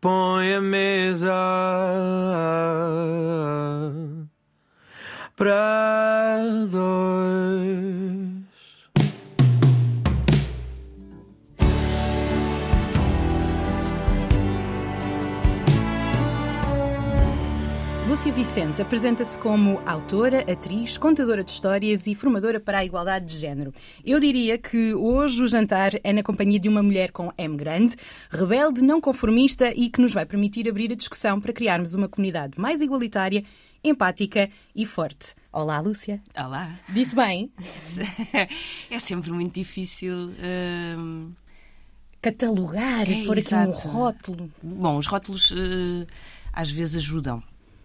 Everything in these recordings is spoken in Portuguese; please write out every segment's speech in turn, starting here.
põe a mesa para Vicente apresenta-se como autora, atriz, contadora de histórias e formadora para a igualdade de género. Eu diria que hoje o jantar é na companhia de uma mulher com M grande, rebelde, não conformista e que nos vai permitir abrir a discussão para criarmos uma comunidade mais igualitária, empática e forte. Olá, Lúcia. Olá. Disse bem? É sempre muito difícil. hum, Catalogar, É, pôr aqui um exato. rótulo. Bom, os rótulos eh, às vezes ajudam.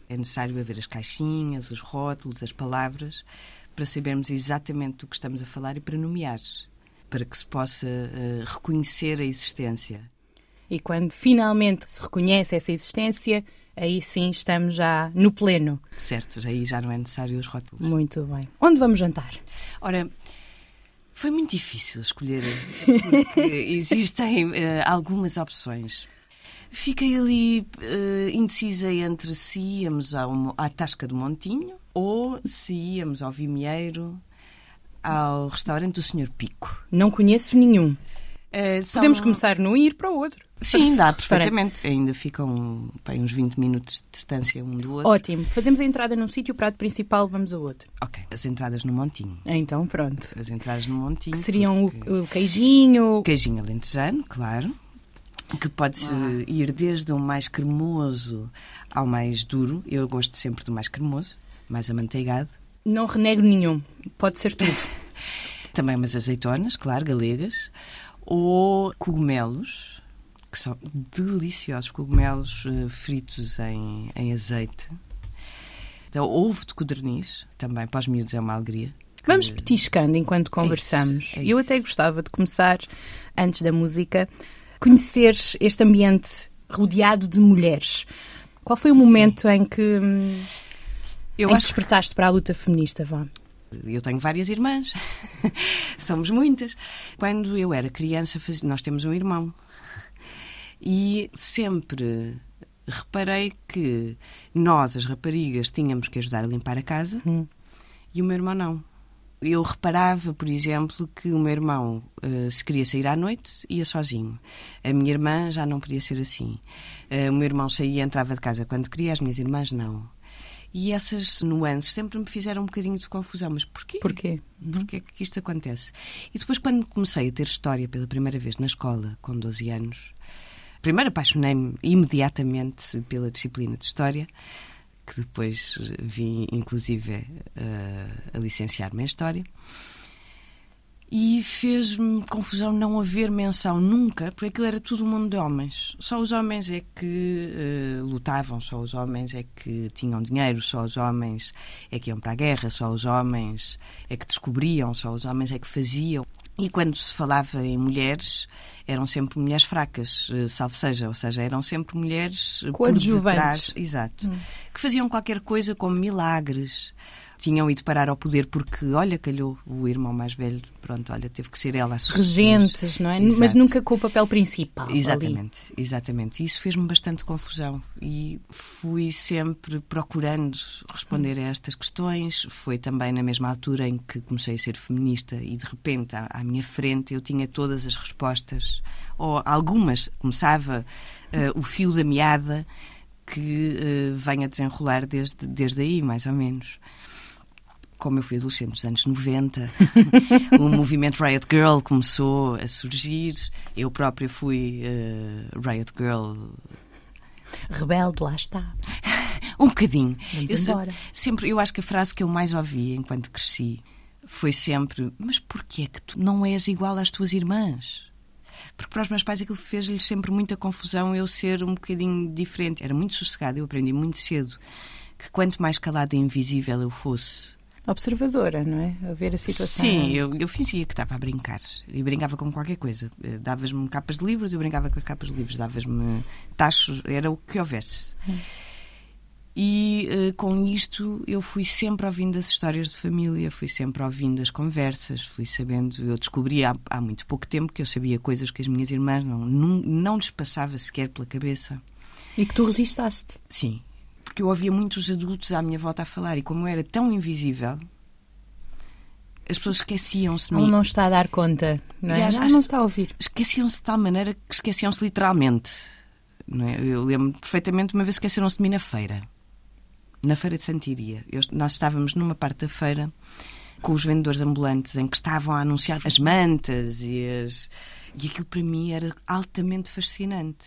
É necessário haver as caixinhas, os rótulos, as palavras, para sabermos exatamente do que estamos a falar e para nomear, para que se possa eh, reconhecer a existência. E quando finalmente se reconhece essa existência, aí sim estamos já no pleno. Certo, aí já não é necessário os rótulos. Muito bem. Onde vamos jantar? Ora, foi muito difícil escolher, porque existem eh, algumas opções. Fiquei ali eh, indecisa entre se íamos ao, à Tasca do Montinho ou se íamos ao Vimieiro, ao restaurante do Sr. Pico. Não conheço nenhum. Eh, são- Podemos começar num e ir para o outro. Sim, dá perfeitamente. Ainda ficam bem, uns 20 minutos de distância um do outro. Ótimo. Fazemos a entrada num sítio, o prato principal, vamos a outro. Ok, as entradas no Montinho. Então, pronto. As entradas no Montinho. Que seriam porque- o, o queijinho. Queijinho alentejano, claro. Que pode-se ir desde o mais cremoso ao mais duro. Eu gosto sempre do mais cremoso, mais amanteigado. Não renego nenhum. Pode ser tudo. Também umas azeitonas, claro, galegas. Ou cogumelos, que são deliciosos. Cogumelos eh, fritos em, em azeite. Então, ovo de codorniz, também para os miúdos é uma alegria. Vamos petiscando enquanto conversamos. é Eu isso. até gostava de começar, antes da música, conhecer este ambiente rodeado de mulheres. Qual foi o momento em que, hum, Eu em que acho que despertaste para a luta feminista, vá? Eu tenho várias irmãs, somos muitas. Quando eu era criança, faz- nós temos um irmão. E sempre reparei que nós, as raparigas, tínhamos que ajudar a limpar a casa Hum. e o meu irmão não. Eu reparava, por exemplo, que o meu irmão, eh, se queria sair à noite, ia sozinho. A minha irmã já não podia ser assim. Eh, o meu irmão saía e entrava de casa quando queria, as minhas irmãs não. E essas nuances sempre me fizeram um bocadinho de confusão. Mas porquê? Porquê? Porquê é que isto acontece? E depois, quando comecei a ter história pela primeira vez na escola, com 12 anos, primeiro apaixonei-me imediatamente pela disciplina de História, que depois vim, inclusive, eh, a licenciar-me em História. E fez-me confusão não haver menção nunca, porque aquilo era tudo um mundo de homens. Só os homens é que eh, lutavam, só os homens é que tinham dinheiro, só os homens é que iam para a guerra, só os homens é que descobriam, só os homens é que faziam. E quando se falava em mulheres, eram sempre mulheres fracas, eh, salvo seja, ou seja, eram sempre mulheres por detrás, exato, que faziam qualquer coisa como milagres. Tinham ido parar ao poder porque, olha, calhou o irmão mais velho, pronto, olha, teve que ser ela a suceder. Regentes, não é? Exato. Mas nunca com o papel principal. ali. Exatamente, exatamente. Isso fez-me bastante confusão e fui sempre procurando responder a estas questões. Foi também na mesma altura em que comecei a ser feminista e de repente à, à minha frente eu tinha todas as respostas, ou algumas. Começava eh, o fio da meada que vem a desenrolar desde, desde aí, mais ou menos como eu fui adolescente nos anos 90, o movimento Riot Girl começou a surgir. Eu própria fui eh, Riot Girl Rebelde, lá está. um bocadinho. Vamos Eu embora. sempre, eu acho que a frase que eu mais ouvi enquanto cresci foi sempre: Mas porquê é que tu não és igual às tuas irmãs? Porque para os meus pais aquilo fez-lhes sempre muita confusão eu ser um bocadinho diferente. Era muito sossegado, eu aprendi muito cedo que quanto mais calada e invisível eu fosse, Observadora, não é? A ver a situação. Sim, eu, eu fingia que estava a brincar. E brincava com qualquer coisa. Eh, Davas-me capas de livros, eu brincava com as capas de livros. Davas-me tachos, era o que houvesse. E eh, com isto eu fui sempre ouvindo as histórias de família, fui sempre ouvindo as conversas, fui sabendo. Eu descobri há, há muito pouco tempo que eu sabia coisas que as minhas irmãs não, não, não lhes passava sequer pela cabeça. E que tu registaste. Sim, porque eu ouvia muitos adultos à minha volta a falar e como era tão invisível, as pessoas esqueciam-se de Ou não está a dar conta, não é? E acho- Ah, acho- não está a ouvir. Esqueciam-se de tal maneira que esqueciam-se literalmente. Não é? Eu lembro perfeitamente uma vez esqueceram-se de mim na feira. Na feira de Santiria. Eu- nós estávamos numa parte da feira com os vendedores ambulantes em que estavam a anunciar as mantas e as... E aquilo para mim era altamente fascinante.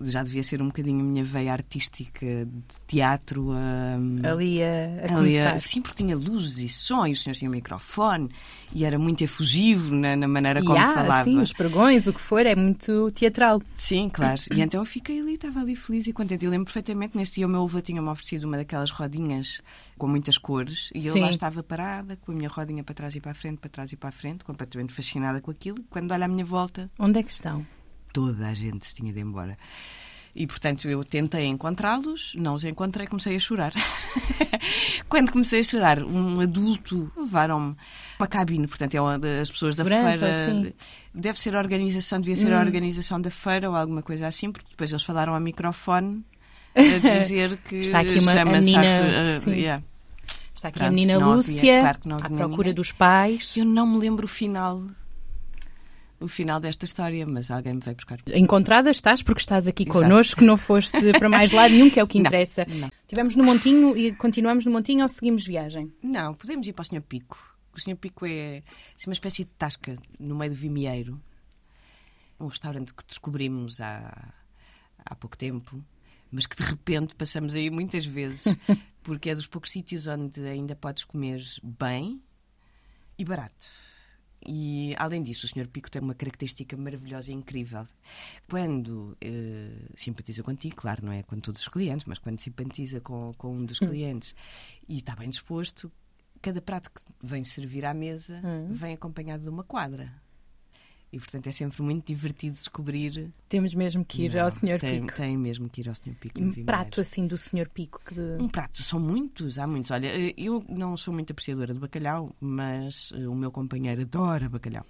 Já devia ser um bocadinho a minha veia artística de teatro a... Ali a, a Ali, começar. sim, porque tinha luzes e som, e o senhor tinha um microfone, e era muito efusivo na, na maneira E como há, falava. sim, os pregões, o que for, é muito teatral. Sim, claro. E então eu fiquei ali, estava ali feliz e contente. Eu lembro perfeitamente, nesse dia o meu avô tinha-me oferecido uma daquelas rodinhas com muitas cores e eu Sim. lá estava parada, com a minha rodinha para trás e para a frente, para trás e para a frente, completamente fascinada com aquilo. Quando olho à minha volta, Onde é que estão? Toda a gente se tinha de ir embora. E, portanto, eu tentei encontrá-los, não os encontrei, comecei a chorar. Quando comecei a chorar, um adulto levaram-me uma cabine, portanto, é uma das pessoas da Segurança, feira. sim. Deve ser a organização, devia ser a Hum. organização da feira ou alguma coisa assim, porque depois eles falaram ao microfone a dizer que Está aqui uma- a menina- Ar- sim. yeah. Está aqui Pronto, a menina havia- Lúcia, claro à procura ninguém. dos pais. Eu não me lembro o final. O final desta história, mas alguém me veio buscar. Encontrada estás porque estás aqui Exato. connosco, não foste para mais lado nenhum, que é o que Não, interessa. não. Estivemos no Montinho e continuamos no Montinho ou seguimos viagem? Não, podemos ir para o Sr. Pico. O Sr. Pico é assim, uma espécie de tasca no meio do vimieiro. Um restaurante que descobrimos há, há pouco tempo, mas que de repente passamos aí muitas vezes, porque é dos poucos sítios onde ainda podes comer bem e barato. E, além disso, o Sr. Pico tem uma característica maravilhosa e incrível. Quando eh, simpatiza contigo, claro, não é com todos os clientes, mas quando simpatiza com, com um dos clientes e está bem disposto, cada prato que vem servir à mesa vem acompanhado de uma quadra. E, portanto, é sempre muito divertido descobrir. Temos mesmo que ir Não, ao Sr. Pico. Tem mesmo que ir ao Sr. Pico. Um prato assim do Sr. Pico. Que... Um prato, são muitos, há muitos. Olha, eh, eu não sou muito apreciadora de bacalhau, mas eh, o meu companheiro adora bacalhau.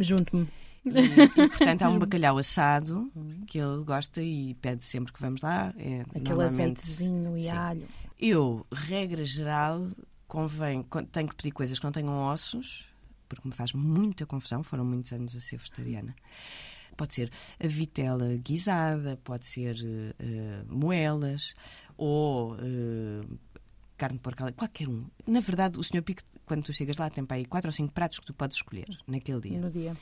Junto-me. E, e, portanto, há um bacalhau assado que ele gosta e pede sempre que vamos lá. É, Aquele azeitezinho e sim. alho. Eu, regra geral, convém, con- tenho que pedir coisas que não tenham ossos, porque me faz muita confusão, foram muitos anos a ser vegetariana. Pode ser a vitela guisada, pode ser eh, moelas ou eh, carne de porco, qualquer um. Na verdade, o Sr. Pico, quando tu chegas lá, tem para aí quatro ou cinco pratos que tu podes escolher naquele dia. No dia.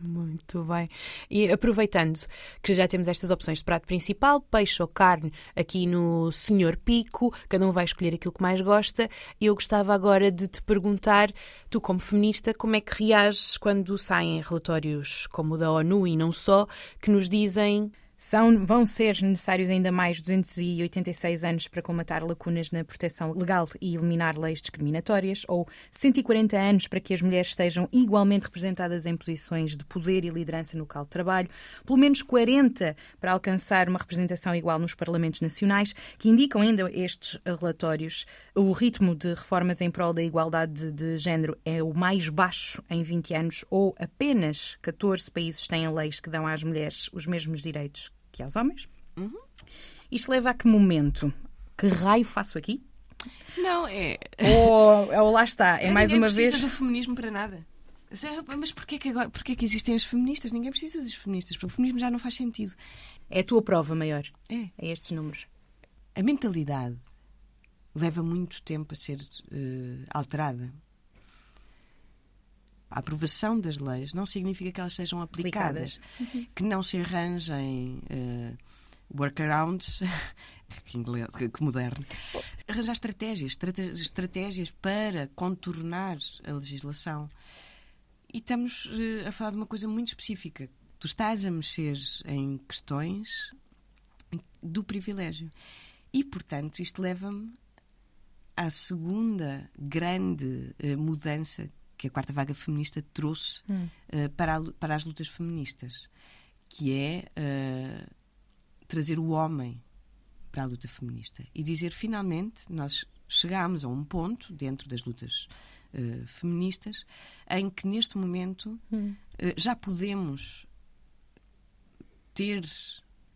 Muito bem. E aproveitando que já temos estas opções de prato principal, peixe ou carne aqui no Senhor Pico, cada um vai escolher aquilo que mais gosta. Eu gostava agora de te perguntar, tu como feminista, como é que reages quando saem relatórios como o da ONU e não só, que nos dizem São, vão ser necessários ainda mais 286 anos para comatar lacunas na proteção legal e eliminar leis discriminatórias, ou 140 anos para que as mulheres estejam igualmente representadas em posições de poder e liderança no local de trabalho, pelo menos 40 para alcançar uma representação igual nos parlamentos nacionais, que indicam ainda estes relatórios. O ritmo de reformas em prol da igualdade de, de género é o mais baixo em 20 anos, ou apenas 14 países têm leis que dão às mulheres os mesmos direitos que aos homens. Isto leva a que momento? Que raio faço aqui? Não, é. Ou, ou lá está, é mais uma precisa vez. do feminismo para nada. Mas porquê que, agora, porquê que existem as feministas? Ninguém precisa das feministas, porque o feminismo já não faz sentido. É a tua prova maior. É. É estes números. A mentalidade leva muito tempo a ser eh, alterada. A aprovação das leis não significa que elas sejam aplicadas, que não se arranjem eh, workarounds, que, inglês, que, moderno, arranjar estratégias, estratégias para contornar a legislação. E estamos eh, a falar de uma coisa muito específica. Tu estás a mexer em questões do privilégio. E, portanto, isto leva-me à segunda grande eh, mudança que a quarta vaga feminista trouxe eh, para, a para as lutas feministas, que é eh, trazer o homem para a luta feminista e dizer finalmente nós chegámos a um ponto dentro das lutas eh, feministas em que neste momento eh, já podemos ter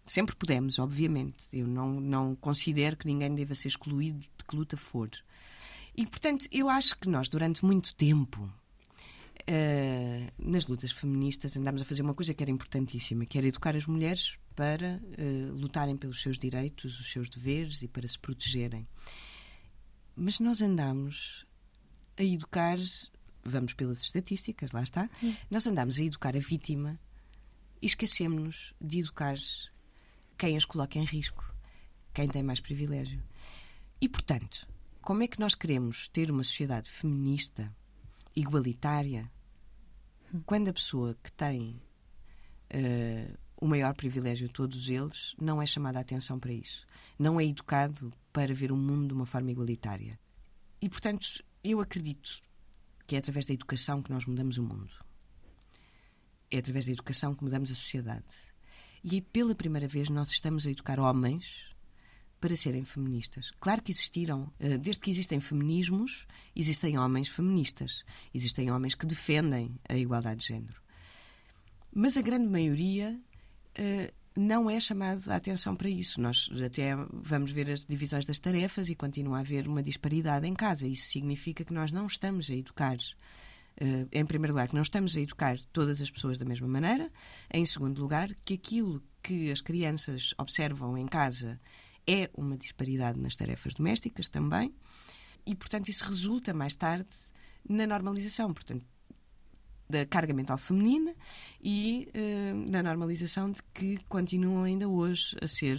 Sempre pudemos, obviamente. Eu não, não considero que ninguém deva ser excluído de que luta for. E, portanto, eu acho que nós, durante muito tempo, Uh, nas lutas feministas andámos a fazer uma coisa que era importantíssima, que era educar as mulheres para uh, lutarem pelos seus direitos, os seus deveres e para se protegerem. Mas nós andamos a educar, vamos pelas estatísticas, lá está, hum. nós andamos a educar a vítima e esquecemos-nos de educar quem as coloca em risco, quem tem mais privilégio. E, portanto, como é que nós queremos ter uma sociedade feminista, igualitária, quando a pessoa que tem uh, o maior privilégio de todos eles não é chamada a atenção para isso, não é educado para ver o mundo de uma forma igualitária. E, portanto, eu acredito que é através da educação que nós mudamos o mundo. É através da educação que mudamos a sociedade. E pela primeira vez nós estamos a educar homens para serem feministas. Claro que existiram, eh, desde que existem feminismos, existem homens feministas, existem homens que defendem a igualdade de género. Mas a grande maioria eh, não é chamado a atenção para isso. Nós até vamos ver as divisões das tarefas e continua a haver uma disparidade em casa. Isso significa que nós não estamos a educar. Uh, em primeiro lugar, que não estamos a educar todas as pessoas da mesma maneira. Em segundo lugar, que aquilo que as crianças observam em casa é uma disparidade nas tarefas domésticas também, e, portanto, isso resulta mais tarde na normalização. Portanto, da carga mental feminina e uh, da normalização de que continuam ainda hoje a ser.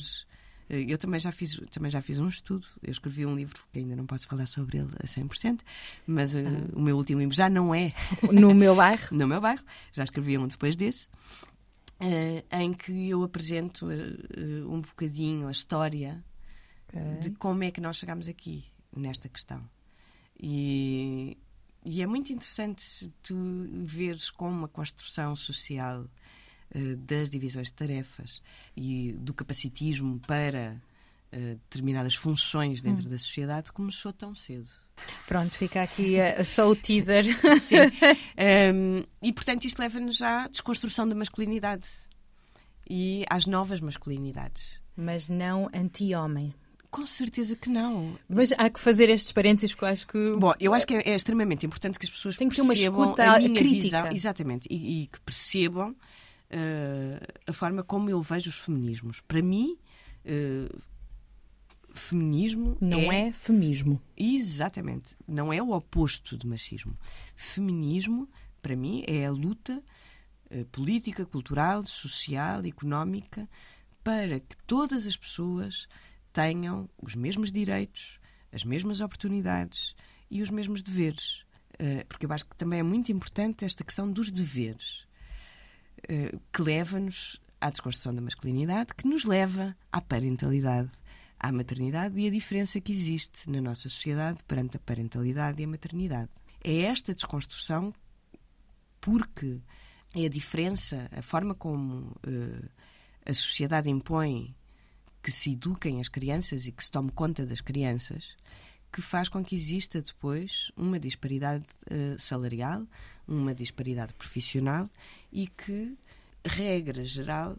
Uh, eu também já, fiz, também já fiz um estudo, eu escrevi um livro que ainda não posso falar sobre ele a 100%, mas uh, o meu último livro já não é. No meu bairro? no meu bairro, já escrevi um depois desse. Uh, em que eu apresento uh, um bocadinho a história okay. de como é que nós chegamos aqui nesta questão. E, e é muito interessante tu veres como a construção social uh, das divisões de tarefas e do capacitismo para determinadas funções dentro hum. da sociedade começou tão cedo. Pronto, fica aqui uh, só o teaser. Sim. Um, e portanto, isto leva-nos à desconstrução da masculinidade e às novas masculinidades. Mas não anti-homem. Com certeza que não. Mas há que fazer estes parênteses que eu acho que. Bom, eu acho que é, é extremamente importante que as pessoas Tem que percebam ter uma a minha crítica. visão. Exatamente. E, e que percebam uh, a forma como eu vejo os feminismos. Para mim, uh, feminismo não é... é feminismo. Exatamente. Não é o oposto de machismo. Feminismo, para mim, é a luta uh, política, cultural, social, económica para que todas as pessoas tenham os mesmos direitos, as mesmas oportunidades e os mesmos deveres. Uh, porque eu acho que também é muito importante esta questão dos deveres, uh, que leva-nos à desconstrução da masculinidade, que nos leva à parentalidade à maternidade e a diferença que existe na nossa sociedade perante a parentalidade e a maternidade. É esta desconstrução porque é a diferença, a forma como uh, a sociedade impõe que se eduquem as crianças e que se tome conta das crianças, que faz com que exista depois uma disparidade uh, salarial, uma disparidade profissional e que, regra geral,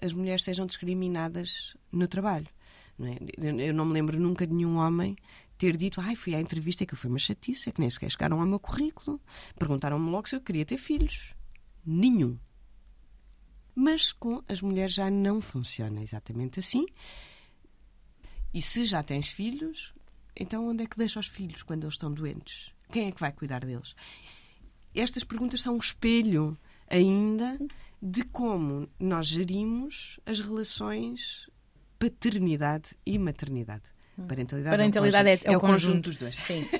as mulheres sejam discriminadas no trabalho. Não é? Eu não me lembro nunca de nenhum homem ter dito, ai, fui à entrevista que foi uma chatice, é que nem sequer chegaram ao meu currículo. Perguntaram-me logo se eu queria ter filhos. Nenhum. Mas com as mulheres já não funciona exatamente assim. E se já tens filhos, então onde é que deixa os filhos quando eles estão doentes? Quem é que vai cuidar deles? Estas perguntas são um espelho ainda de como nós gerimos as relações paternidade e maternidade. Hum. Parentalidade, Parentalidade é, o, é, é o conjunto, conjunto dos dois. Sim.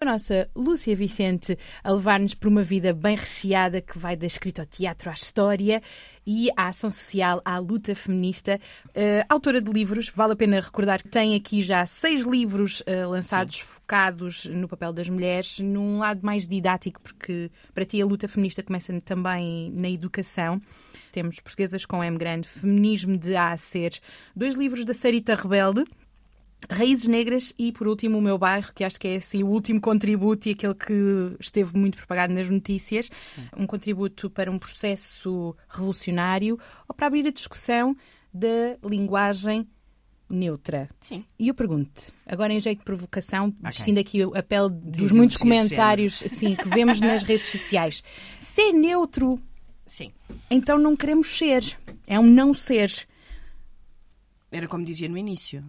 A nossa Lúcia Vicente a levar-nos por uma vida bem recheada que vai da escrita ao teatro à história e à ação social, à luta feminista. Uh, autora de livros, vale a pena recordar que tem aqui já seis livros uh, lançados Sim. focados no papel das mulheres, num lado mais didático, porque para ti a luta feminista começa também na educação. Temos Portuguesas com M grande, Feminismo de A a Ser, dois livros da Sarita Rebelde, Raízes Negras e, por último, o meu bairro, que acho que é assim, o último contributo e aquele que esteve muito propagado nas notícias. Sim. Um contributo para um processo revolucionário ou para abrir a discussão da linguagem neutra. Sim. E eu pergunto, agora em jeito de provocação, Ok. vestindo aqui a pele dos Ideologia muitos comentários assim, que vemos nas redes sociais. Se é neutro, Sim. então não queremos ser. É um não ser. Era como dizia no início.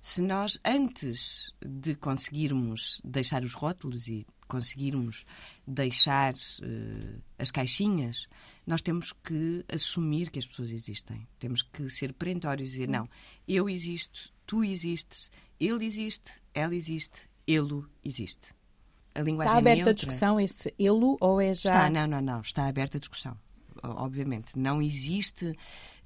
Se nós, antes de conseguirmos deixar os rótulos e conseguirmos deixar eh, as caixinhas, nós temos que assumir que as pessoas existem. Temos que ser perentórios e dizer: não, eu existo, tu existes, ele existe, ela existe, ele existe. A linguagem Está aberta neutra- a discussão esse elo ou é já. Está, não, não, não. Está aberta a discussão. Obviamente. Não existe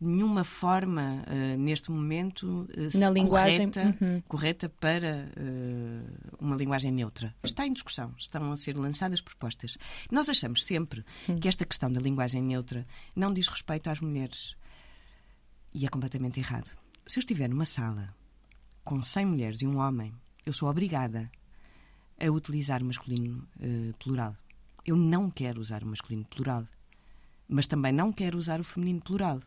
nenhuma forma, eh, neste momento, eh, Na linguagem, correta, uhum. correta para eh, uma linguagem neutra. Está em discussão. Estão a ser lançadas propostas. Nós achamos sempre Hum. que esta questão da linguagem neutra não diz respeito às mulheres. E é completamente errado. Se eu estiver numa sala com 100 mulheres e um homem, eu sou obrigada a utilizar masculino eh, plural. Eu não quero usar o masculino plural, mas também não quero usar o feminino plural.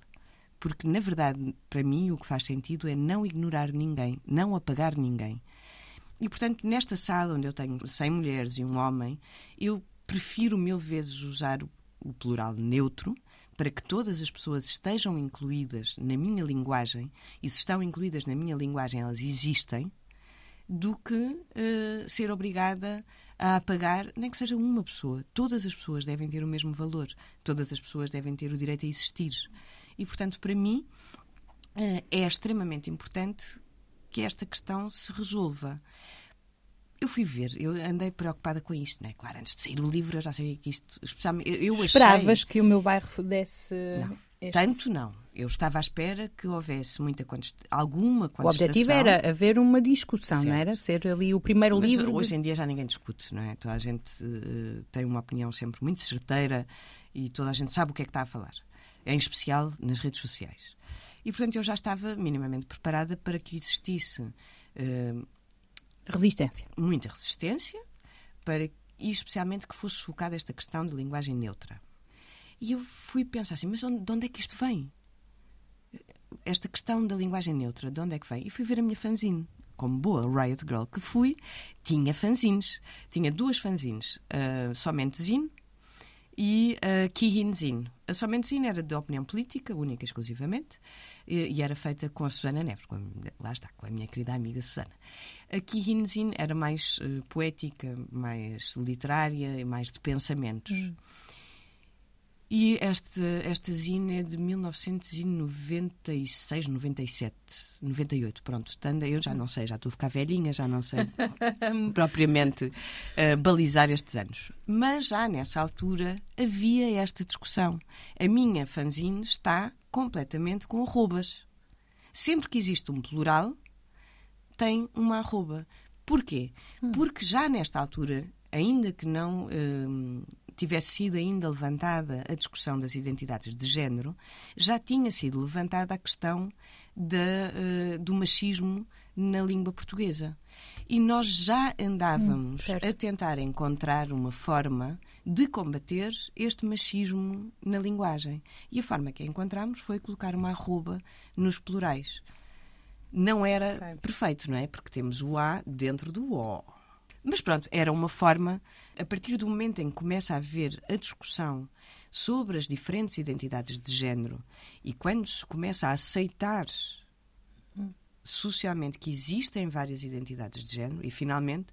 Porque, na verdade, para mim, o que faz sentido é não ignorar ninguém, não apagar ninguém. E, portanto, nesta sala onde eu tenho 100 mulheres e um homem, eu prefiro mil vezes usar o plural neutro para que todas as pessoas estejam incluídas na minha linguagem e se estão incluídas na minha linguagem, elas existem, do que eh, ser obrigada a apagar, nem que seja uma pessoa. Todas as pessoas devem ter o mesmo valor, todas as pessoas devem ter o direito a existir. E, portanto, para mim, eh, é extremamente importante que esta questão se resolva. Eu fui ver, eu andei preocupada com isto, não é? Claro, antes de sair o livro eu já sabia que isto, eu, eu achei... Esperavas que o meu bairro desse. Não, este- tanto não. Eu estava à espera que houvesse muita contest... alguma O contestação. objetivo era haver uma discussão, não Certo. era? Ser ali o primeiro Mas livro. de- hoje em dia já ninguém discute, não é? Toda a gente eh, tem uma opinião sempre muito certeira e toda a gente sabe o que é que está a falar. Em especial nas redes sociais. E, portanto, eu já estava minimamente preparada para que existisse eh, Resistência. muita resistência para, e especialmente que fosse focada esta questão de linguagem neutra. E eu fui pensar assim, mas de onde é que isto vem? Esta questão da linguagem neutra, de onde é que vem? E fui ver a minha fanzine. Como boa Riot Girl que fui, tinha fanzines. Tinha duas fanzines. ah, somente Zine e a Kihin Zine. A Somente Zine era de opinião política, única e exclusivamente, e, e era feita com a Susana Neves, com lá está, com a minha querida amiga Susana. A Kihin Zine era mais eh, poética, mais literária e mais de pensamentos. E esta, esta zine é de 1996, 97, 98, pronto. Tanda, eu já não sei, já estou a ficar velhinha, já não sei propriamente eh, balizar estes anos. Mas já nessa altura havia esta discussão. A minha fanzine está completamente com arrobas. Sempre que existe um plural, tem uma arroba. Porquê? Porque já nesta altura, ainda que não hum, tivesse sido ainda levantada a discussão das identidades de género, já tinha sido levantada a questão da, eh, do machismo na língua portuguesa. E nós já andávamos certo. a tentar encontrar uma forma de combater este machismo na linguagem. E a forma que encontramos foi colocar uma arroba nos plurais. Não era Ok. perfeito, não é? Porque temos o A dentro do O. Mas pronto, era uma forma, a partir do momento em que começa a haver a discussão sobre as diferentes identidades de género e quando se começa a aceitar socialmente que existem várias identidades de género e finalmente,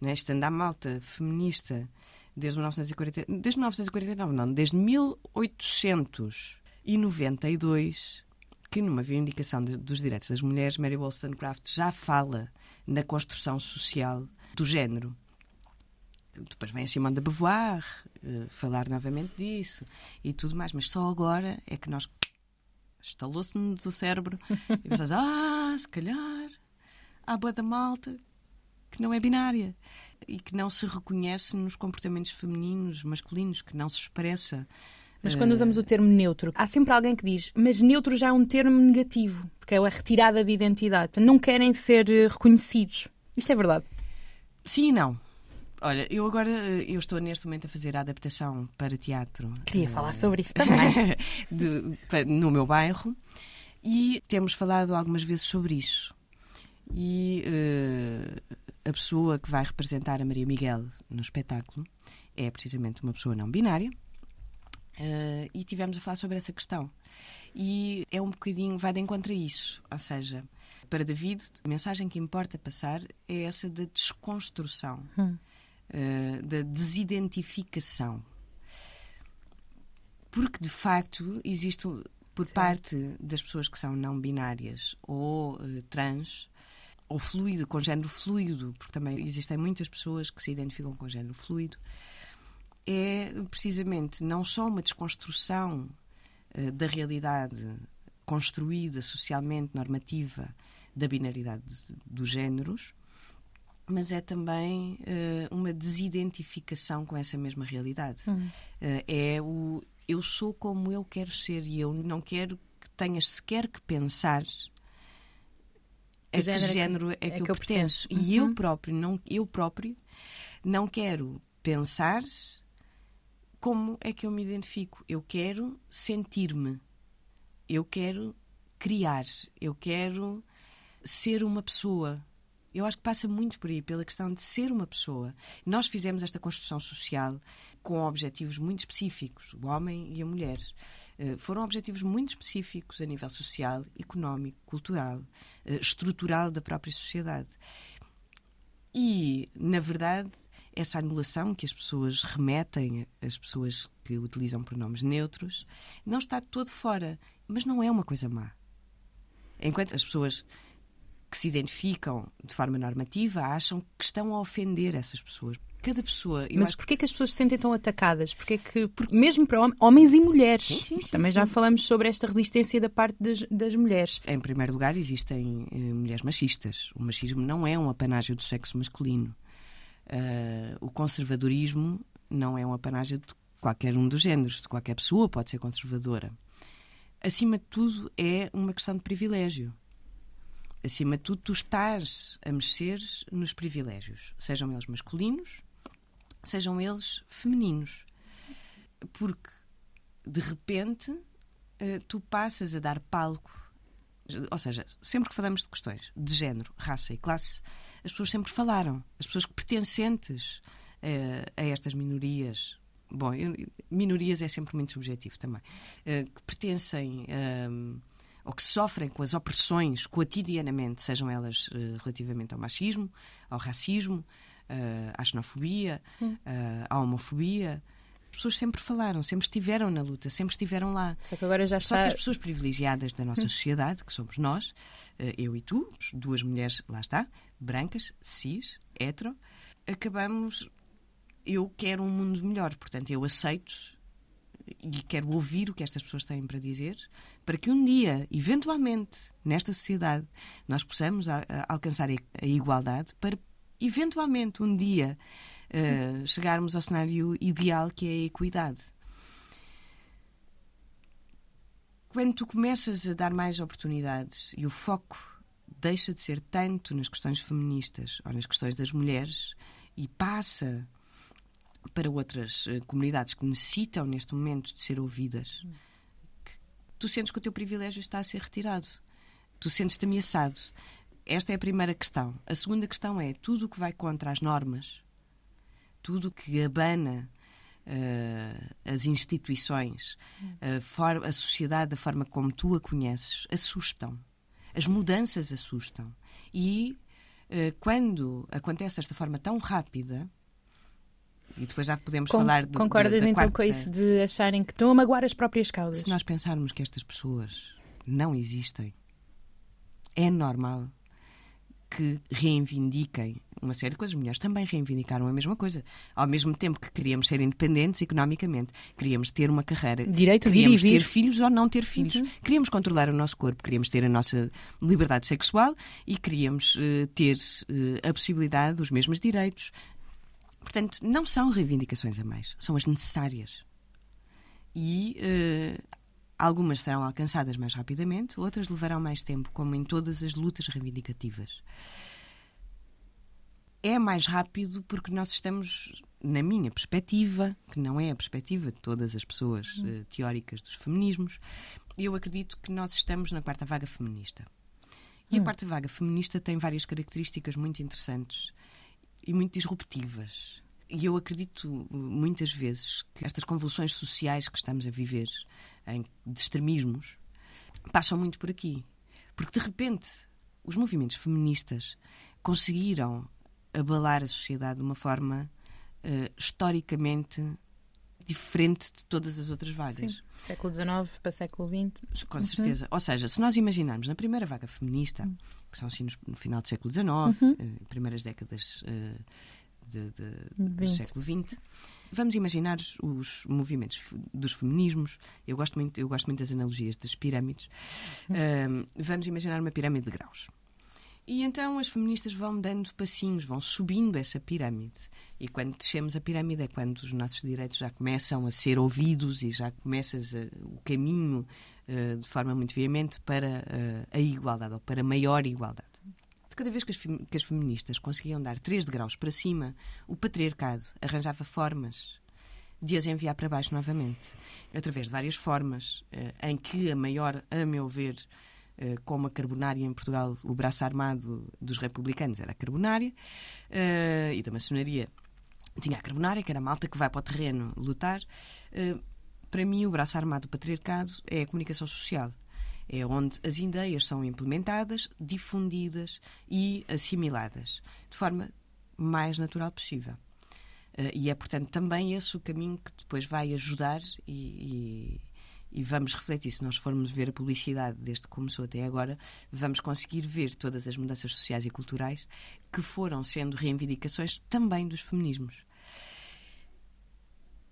né, estando a malta feminista desde 1940, desde 1949, não, desde 1892, que numa vindicação de- dos direitos das mulheres, Mary Wollstonecraft já fala na construção social do género. Depois vem a Simone de Beauvoir eh, falar novamente disso e tudo mais, mas só agora é que nós estalou-se-nos o cérebro e pensamos, ah, se calhar há boa da malta que não é binária e que não se reconhece nos comportamentos femininos, masculinos, que não se expressa. Mas quando usamos o termo neutro, há sempre alguém que diz, mas neutro já é um termo negativo, porque é a retirada de identidade. Não querem ser eh, reconhecidos. Isto é verdade. Sim e não. Olha, eu agora eh, eu estou neste momento a fazer a adaptação para teatro. Queria falar sobre isso também. de- no meu bairro E temos falado algumas vezes sobre isso. E uh, a pessoa que vai representar a Maria Miguel no espetáculo é precisamente uma pessoa não binária. Uh, e tivemos a falar sobre essa questão. E é um bocadinho, vai de encontro a isso. Ou seja, para David, a mensagem que importa passar é essa da desconstrução, hum. uh, da desidentificação. Porque, de facto, existe por certo. parte das pessoas que são não binárias ou uh, trans, ou fluido, com género fluido, porque também existem muitas pessoas que se identificam com género fluido, é precisamente não só uma desconstrução uh, da realidade construída socialmente, normativa, da binaridade dos géneros, mas é também uh, uma desidentificação com essa mesma realidade. Uhum. Uh, é o eu sou como eu quero ser e eu não quero que tenhas sequer que pensar a que género, género é, que, é que, eu, eu pertenço. Uhum. E eu uhum. próprio, não, eu próprio não quero pensar como é que eu me identifico. Eu quero sentir-me. Eu quero criar. Eu quero ser uma pessoa. Eu acho que passa muito por aí, pela questão de ser uma pessoa. Nós fizemos esta construção social com objetivos muito específicos, o homem e a mulher. Uh, foram objetivos muito específicos a nível social, económico, cultural, uh, estrutural da própria sociedade. E, na verdade, essa anulação que as pessoas remetem, as pessoas que utilizam pronomes neutros, não está todo fora. Mas não é uma coisa má. Enquanto as pessoas que se identificam de forma normativa acham que estão a ofender essas pessoas. Cada pessoa. Mas acho... porquê que as pessoas se sentem tão atacadas? Porquê que, mesmo para homens e mulheres, sim, sim, sim, também já falamos sobre esta resistência da parte das, das mulheres. Em primeiro lugar, existem uh, mulheres machistas. O machismo não é um apanágio do sexo masculino. Uh, o conservadorismo não é um apanágio de qualquer um dos géneros, de qualquer pessoa pode ser conservadora. Acima de tudo, é uma questão de privilégio acima de tudo, tu estás a mexer nos privilégios, sejam eles masculinos, sejam eles femininos. Porque, de repente, eh, tu passas a dar palco. Ou seja, sempre que falamos de questões de género, raça e classe, as pessoas sempre falaram. As pessoas que pertencentes eh, a estas minorias bom, minorias é sempre muito subjetivo também, uh, que pertencem ou que sofrem com as opressões cotidianamente, sejam elas uh, relativamente ao machismo, ao racismo, uh, à xenofobia, uh, à homofobia. As pessoas sempre falaram, sempre estiveram na luta, sempre estiveram lá. Só que agora já está... Só que as pessoas privilegiadas da nossa hum. sociedade, que somos nós, eu e tu, duas mulheres, lá está, brancas, cis, hetero, acabamos. Eu quero um mundo melhor, portanto, eu aceito e quero ouvir o que estas pessoas têm para dizer, para que um dia, eventualmente, nesta sociedade, nós possamos a, a alcançar a, igualdade, para eventualmente um dia uh, chegarmos ao cenário ideal que é a equidade. Quando tu começas a dar mais oportunidades e o foco deixa de ser tanto nas questões feministas ou nas questões das mulheres e passa para outras uh, comunidades que necessitam neste momento de ser ouvidas, tu sentes que o teu privilégio está a ser retirado. Tu sentes-te ameaçado. Esta é a primeira questão. A segunda questão é tudo o que vai contra as normas, tudo o que abana uh, as instituições, a, a sociedade da forma como tu a conheces, assustam. As mudanças assustam. E uh, quando acontece desta forma tão rápida, e depois já podemos Com, falar do Concordas da, da então quarta... com isso de acharem que estão a magoar as próprias causas? Se nós pensarmos que estas pessoas não existem, é normal que reivindiquem uma série de coisas. As mulheres também reivindicaram a mesma coisa. Ao mesmo tempo que queríamos ser independentes economicamente, queríamos ter uma carreira, Direito queríamos de ir ter filhos ou não ter filhos, uhum. queríamos controlar o nosso corpo, queríamos ter a nossa liberdade sexual e queríamos uh, ter uh, a possibilidade dos mesmos direitos, Portanto, não são reivindicações a mais, são as necessárias. E uh, algumas serão alcançadas mais rapidamente, outras levarão mais tempo, como em todas as lutas reivindicativas. É mais rápido porque nós estamos na minha perspectiva, que não é a perspectiva de todas as pessoas uh, teóricas dos feminismos, eu acredito que nós estamos na quarta vaga feminista. E a Hum. quarta vaga feminista tem várias características muito interessantes e muito disruptivas. E eu acredito uh, muitas vezes que estas convulsões sociais que estamos a viver, em, de extremismos, passam muito por aqui. Porque de repente os movimentos feministas conseguiram abalar a sociedade de uma forma uh, historicamente diferente de todas as outras vagas. Sim. Século XIX para século XX. Com certeza. Ou seja, se nós imaginarmos na primeira vaga feminista, que são assim no, final do século XIX, eh, primeiras décadas eh, de- de- do século XX, vamos imaginar os, os movimentos dos feminismos. Eu gosto muito, eu gosto muito das analogias das pirâmides. Ahm, vamos imaginar uma pirâmide de graus. E então as feministas vão dando passinhos, vão subindo essa pirâmide. E quando descemos a pirâmide é quando os nossos direitos já começam a ser ouvidos e já começas a- o caminho eh, de forma muito veemente para eh, a igualdade ou para maior igualdade. De cada vez que as, que as feministas conseguiam dar 3 degraus para cima, o patriarcado arranjava formas de as enviar para baixo novamente, através de várias formas, eh, em que a maior, a meu ver, como a carbonária em Portugal, o braço armado dos republicanos era a carbonária, eh, e da maçonaria tinha a carbonária, que era a malta que vai para o terreno lutar. Eh, para mim, o braço armado do patriarcado é a comunicação social. É onde as ideias são implementadas, difundidas e assimiladas de forma mais natural possível. Eh, e é, portanto, também esse o caminho que depois vai ajudar e, e- e vamos refletir. Se nós formos ver a publicidade desde que começou até agora, vamos conseguir ver todas as mudanças sociais e culturais que foram sendo reivindicações também dos feminismos.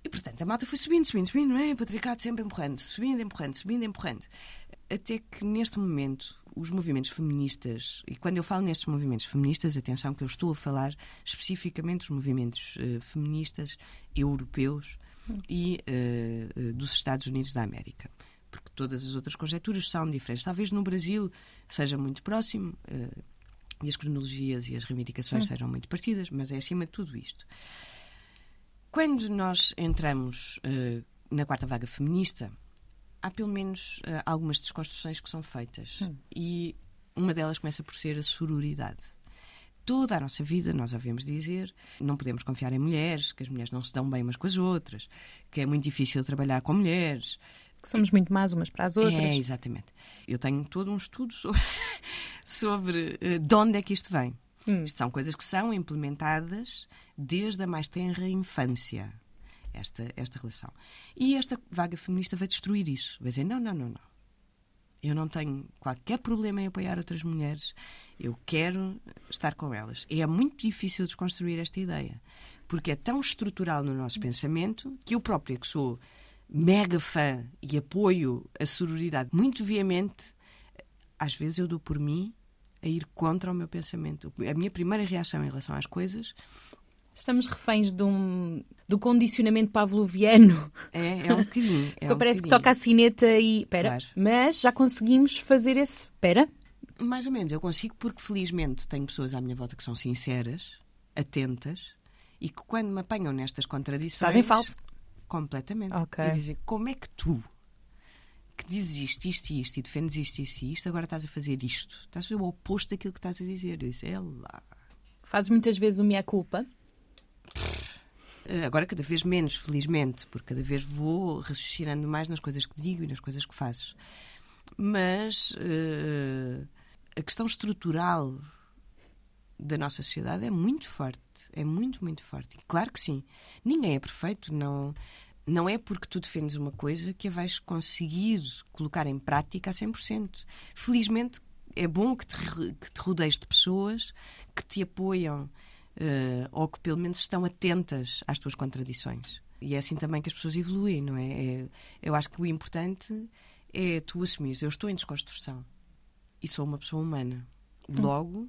E, portanto, a malta foi subindo, subindo, subindo, não é? Patriarcado sempre empurrando, subindo, empurrando, subindo, empurrando. Até que, neste momento, os movimentos feministas, e quando eu falo nestes movimentos feministas, atenção que eu estou a falar especificamente dos movimentos eh, feministas europeus e eh, dos Estados Unidos da América. Porque todas as outras conjecturas são diferentes. Talvez no Brasil seja muito próximo eh, e as cronologias e as reivindicações sejam muito parecidas, mas é acima de tudo isto. Quando nós entramos eh, na quarta vaga feminista, há pelo menos algumas desconstruções que são feitas. E uma delas começa por ser a sororidade. Toda a nossa vida nós ouvimos dizer não podemos confiar em mulheres, que as mulheres não se dão bem umas com as outras, que é muito difícil trabalhar com mulheres. Que somos muito más umas para as outras. É, exatamente. Eu tenho todo um estudo sobre, sobre eh, de onde é que isto vem. Hum. Isto são coisas que são implementadas desde a mais tenra infância, esta, esta relação. E esta vaga feminista vai destruir isso. Vai dizer: não, não, não, não. Eu não tenho qualquer problema em apoiar outras mulheres. Eu quero estar com elas. E é muito difícil desconstruir esta ideia. Porque é tão estrutural no nosso pensamento que eu própria, que sou mega fã e apoio a sororidade muito veemente, às vezes eu dou por mim a ir contra o meu pensamento. A minha primeira reação em relação às coisas Estamos reféns de um, do condicionamento pavloviano. é, é um bocadinho. É um Parece que bocadinho. toca a sineta e. Pera, Claro. mas já conseguimos fazer esse. Pera. Mais ou menos, eu consigo porque felizmente tenho pessoas à minha volta que são sinceras, atentas e que quando me apanham nestas contradições. Estás em falso. Completamente. Ok. E dizem: como é que tu, que dizes isto, isto e isto e defendes isto, isto e isto, agora estás a fazer isto? Estás a fazer o oposto daquilo que estás a dizer. Eu disse: é lá. Fazes muitas vezes o minha-culpa. Eh, Agora cada vez menos, felizmente, porque cada vez vou raciocinando mais nas coisas que digo e nas coisas que faço. Mas eh, a questão estrutural da nossa sociedade é muito forte. É muito, muito forte. Claro que sim. Ninguém é perfeito. Não, não é porque tu defendes uma coisa que a vais conseguir colocar em prática a 100%. Felizmente, é bom que te, que te rodeies de pessoas que te apoiam eh, ou que pelo menos estão atentas às tuas contradições. E é assim também que as pessoas evoluem, não é? É- eu acho que o importante é tu assumires, eu estou em desconstrução e sou uma pessoa humana. Logo,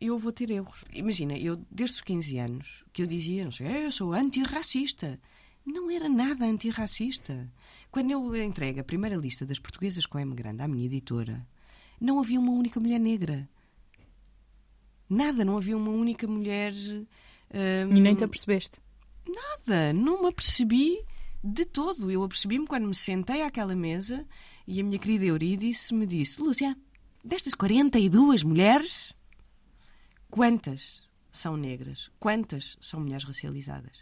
eu vou ter erros. Imagina, eu desde os 15 anos que eu dizia, não sei, "Eh, eu sou antirracista. Não era nada antirracista. Quando eu entrego a primeira lista das portuguesas com M grande à minha editora, não havia uma única mulher negra. Nada, não havia uma única mulher Hum, E nem te apercebeste. nada, não me apercebi de todo. Eu apercebi-me quando me sentei àquela mesa e a minha querida Eurídice me disse: Lúcia, destas 42 mulheres, quantas são negras? Quantas são mulheres racializadas?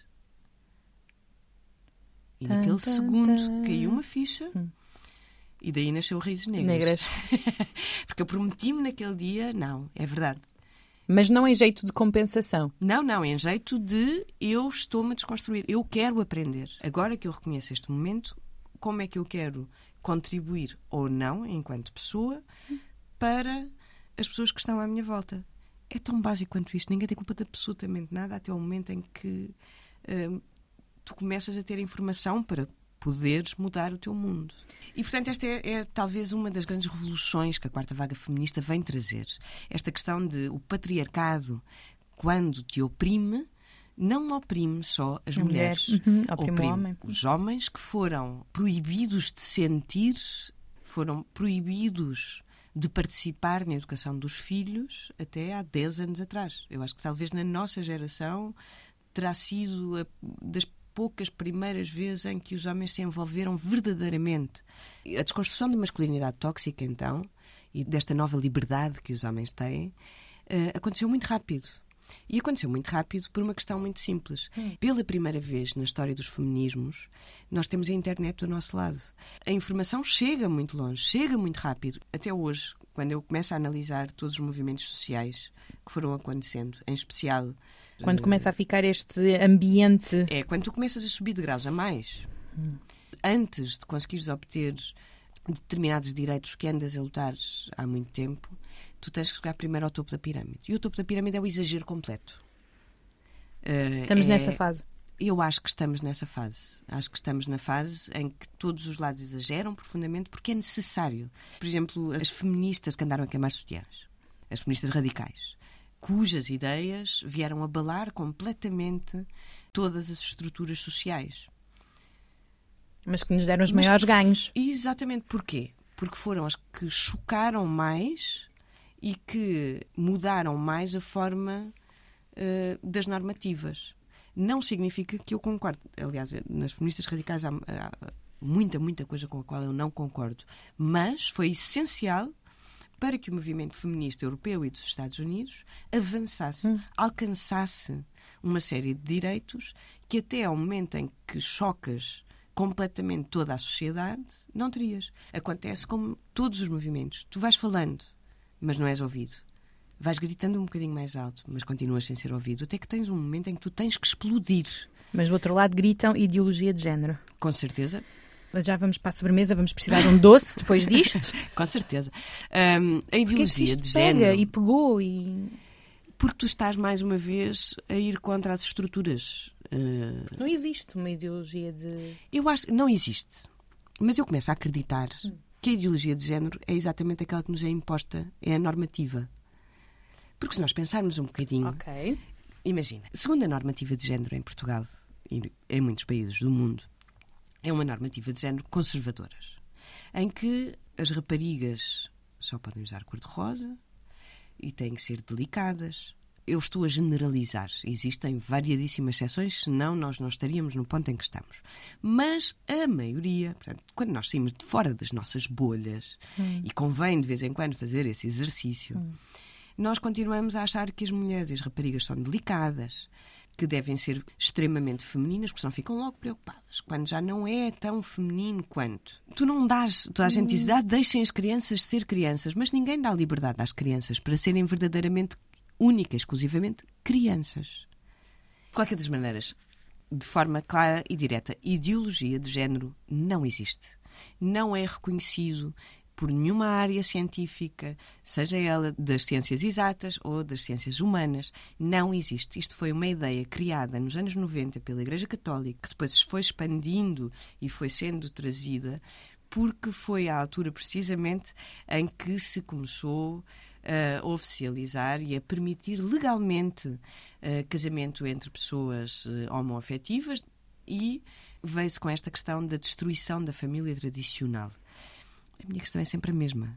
E Tan, naquele tan, segundo tan. caiu uma ficha e daí nasceu Raízes Negras. Negras. Porque eu prometi-me naquele dia: não, é verdade. Mas não em jeito de compensação. Não, não, em jeito de eu estou-me a desconstruir. Eu quero aprender. Agora que eu reconheço este momento, como é que eu quero contribuir ou não, enquanto pessoa, para as pessoas que estão à minha volta? É tão básico quanto isto. Ninguém tem culpa de absolutamente nada até o momento em que hum, tu começas a ter informação para poderes mudar o teu mundo. E, portanto, esta é, é talvez uma das grandes revoluções que a quarta vaga feminista vem trazer. Esta questão de o patriarcado, quando te oprime, não oprime só as mulheres. Mulheres, uhum, oprime o homem. os homens que foram proibidos de sentir, foram proibidos de participar na educação dos filhos até há 10 anos atrás. Eu acho que talvez na nossa geração terá sido a, das poucas primeiras vezes em que os homens se envolveram verdadeiramente. A desconstrução da masculinidade tóxica, então, e desta nova liberdade que os homens têm, eh, aconteceu muito rápido. E aconteceu muito rápido por uma questão muito simples. Pela primeira vez na história dos feminismos, nós temos a internet do nosso lado. A informação chega muito longe, chega muito rápido. Até hoje, quando eu começo a analisar todos os movimentos sociais que foram acontecendo, em especial. Quando eh, começa a ficar este ambiente. é quando tu começas a subir de graus a mais, antes de conseguires obter determinados direitos que andas a lutar há muito tempo, tu tens que chegar primeiro ao topo da pirâmide. E o topo da pirâmide é o exagero completo. Eh, Estamos é- nessa fase. Eu acho que estamos nessa fase. Acho que estamos na fase em que todos os lados exageram profundamente porque é necessário. Por exemplo, as feministas que andaram a queimar sutiãs, as feministas radicais, cujas ideias vieram abalar completamente todas as estruturas sociais. Mas que nos deram os Mas maiores que- ganhos. Exatamente. Porquê? Porque foram as que chocaram mais e que mudaram mais a forma eh, das normativas. Não significa que eu concordo. Aliás, nas feministas radicais há, há muita, muita coisa com a qual eu não concordo. Mas foi essencial para que o movimento feminista europeu e dos Estados Unidos avançasse, alcançasse uma série de direitos que até ao momento em que chocas completamente toda a sociedade, não terias. Acontece como todos os movimentos. Tu vais falando, mas não és ouvido. Vais gritando um bocadinho mais alto, mas continuas sem ser ouvido, até que tens um momento em que tu tens que explodir. Mas do outro lado gritam ideologia de género. Com certeza, Mas já vamos para a sobremesa, vamos precisar de um doce depois disto. com certeza. Hum, a Porque é que ideologia de pega género. e pegou e Porque tu estás mais uma vez a ir contra as estruturas. Eh, não existe uma ideologia de Eu acho que não existe. Mas eu começo a acreditar que a ideologia de género é exatamente aquela que nos é imposta, é a normativa. Porque se nós pensarmos um bocadinho, Ok. imagina, segundo a normativa de género em Portugal e em muitos países do mundo, é uma normativa de género conservadora, em que as raparigas só podem usar cor-de-rosa e têm que ser delicadas. Eu estou a generalizar. Existem variadíssimas exceções, senão nós não estaríamos no ponto em que estamos. Mas a maioria, portanto, quando nós saímos de fora das nossas bolhas, e convém de vez em quando fazer esse exercício, nós continuamos a achar que as mulheres e as raparigas são delicadas, que devem ser extremamente femininas, porque senão ficam logo preocupadas, quando já não é tão feminino quanto. Tu não dás, toda a gente diz, ah, deixem as crianças ser crianças, mas ninguém dá liberdade às crianças para serem verdadeiramente única, exclusivamente crianças. De qualquer das maneiras, de forma clara e direta, ideologia de género não existe. Não é reconhecido por nenhuma área científica, seja ela das ciências exatas ou das ciências humanas, não existe. Isto foi uma ideia criada nos anos 90 pela Igreja Católica, que depois se foi expandindo e foi sendo trazida, porque foi a altura precisamente em que se começou a oficializar e a permitir legalmente eh, casamento entre pessoas eh, homoafetivas e veio-se com esta questão da destruição da família tradicional. A minha questão é sempre a mesma.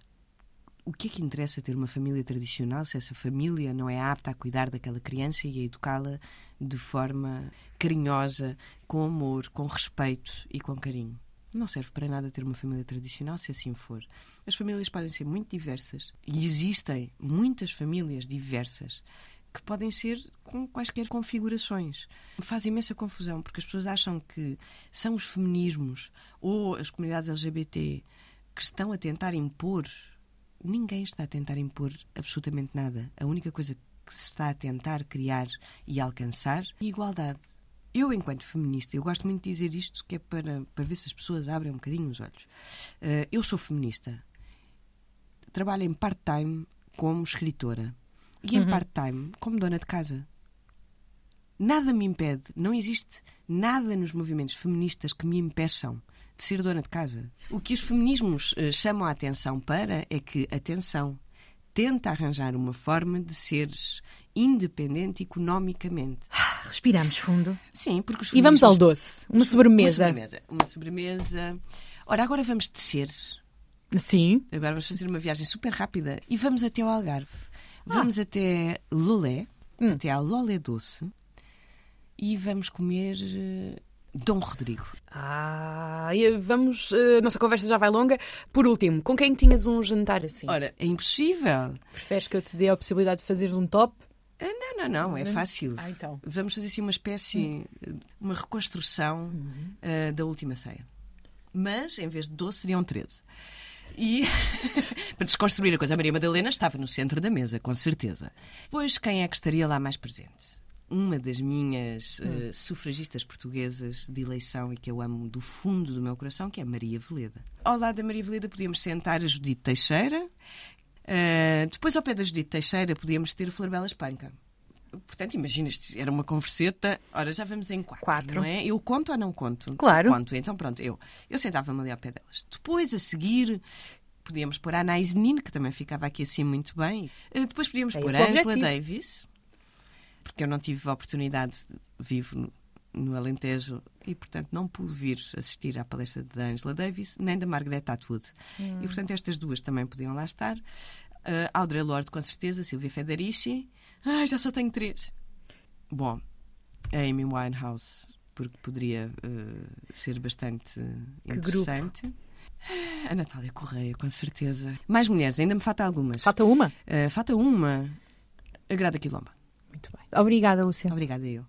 O que é que interessa ter uma família tradicional se essa família não é apta a cuidar daquela criança e a educá-la de forma carinhosa, com amor, com respeito e com carinho. Não serve para nada ter uma família tradicional se assim for. As famílias podem ser muito diversas e existem muitas famílias diversas que podem ser com quaisquer configurações. Faz imensa confusão porque as pessoas acham que são os feminismos ou as comunidades LGBT que estão a tentar impor. Ninguém está a tentar impor absolutamente nada. A única coisa que se está a tentar criar e alcançar é igualdade. Eu, enquanto feminista, eu gosto muito de dizer isto, que é para, para ver se as pessoas abrem um bocadinho os olhos. Uh, eu sou feminista. Trabalho em part-time como escritora e em uhum. part-time como dona de casa. Nada me impede, não existe nada nos movimentos feministas que me impeçam de ser dona de casa. O que os feminismos uh, chamam a atenção para é que, atenção, tenta arranjar uma forma de seres independente economicamente. Respiramos fundo. Sim, porque os E vamos ao doce. Uma sobremesa. Uma sobremesa. Uma sobremesa. Ora, agora vamos descer. Sim. Agora vamos fazer uma viagem super rápida e vamos até o Algarve. Ah. Vamos até Lolé, hum. até a Lolé Doce e vamos comer uh, Dom Rodrigo. Ah, vamos. Uh, nossa conversa já vai longa. Por último, com quem tinhas um jantar assim? Ora, é impossível. Preferes que eu te dê a possibilidade de fazeres um top? Ah, não, não, não, é fácil. Ah, então. Vamos fazer assim uma espécie, uma reconstrução uhum. uh, da última ceia. Mas, em vez de 12, seriam 13. E para desconstruir a coisa, a Maria Madalena estava no centro da mesa, com certeza. Pois quem é que estaria lá mais presente? Uma das minhas hum. uh, sufragistas portuguesas de eleição e que eu amo do fundo do meu coração, que é Maria Veleda. Ao lado da Maria Veleda podíamos sentar a Judite Teixeira, Uh, depois, ao pé da Judite Teixeira, podíamos ter a Florbela Espanca. Portanto, imagina, era uma converseta. Ora, já vamos em quatro, quatro. não é? Eu conto ou não conto? Claro. Conto, então pronto, eu. Eu sentava-me ali ao pé delas. Depois, a seguir, podíamos pôr a Anais Nin, que também ficava aqui assim muito bem. Uh, depois podíamos é pôr a Angela Davis, porque eu não tive a oportunidade, vivo no, no Alentejo e, portanto, não pude vir assistir à palestra da Angela Davis nem da Margaret Atwood. Hum. E, portanto, estas duas também podiam lá estar. Uh, Audre Lorde, com certeza, Silvia Federici. Ai, já só tenho três. Bom, a Amy Winehouse, porque poderia uh, ser bastante interessante. Grupo. A Natália Correia, com certeza. Mais mulheres, ainda me falta algumas. Falta uma? Uh, falta uma. A Grada Quilomba. Muito bem. Obrigada, Lúcia. Obrigada, eu.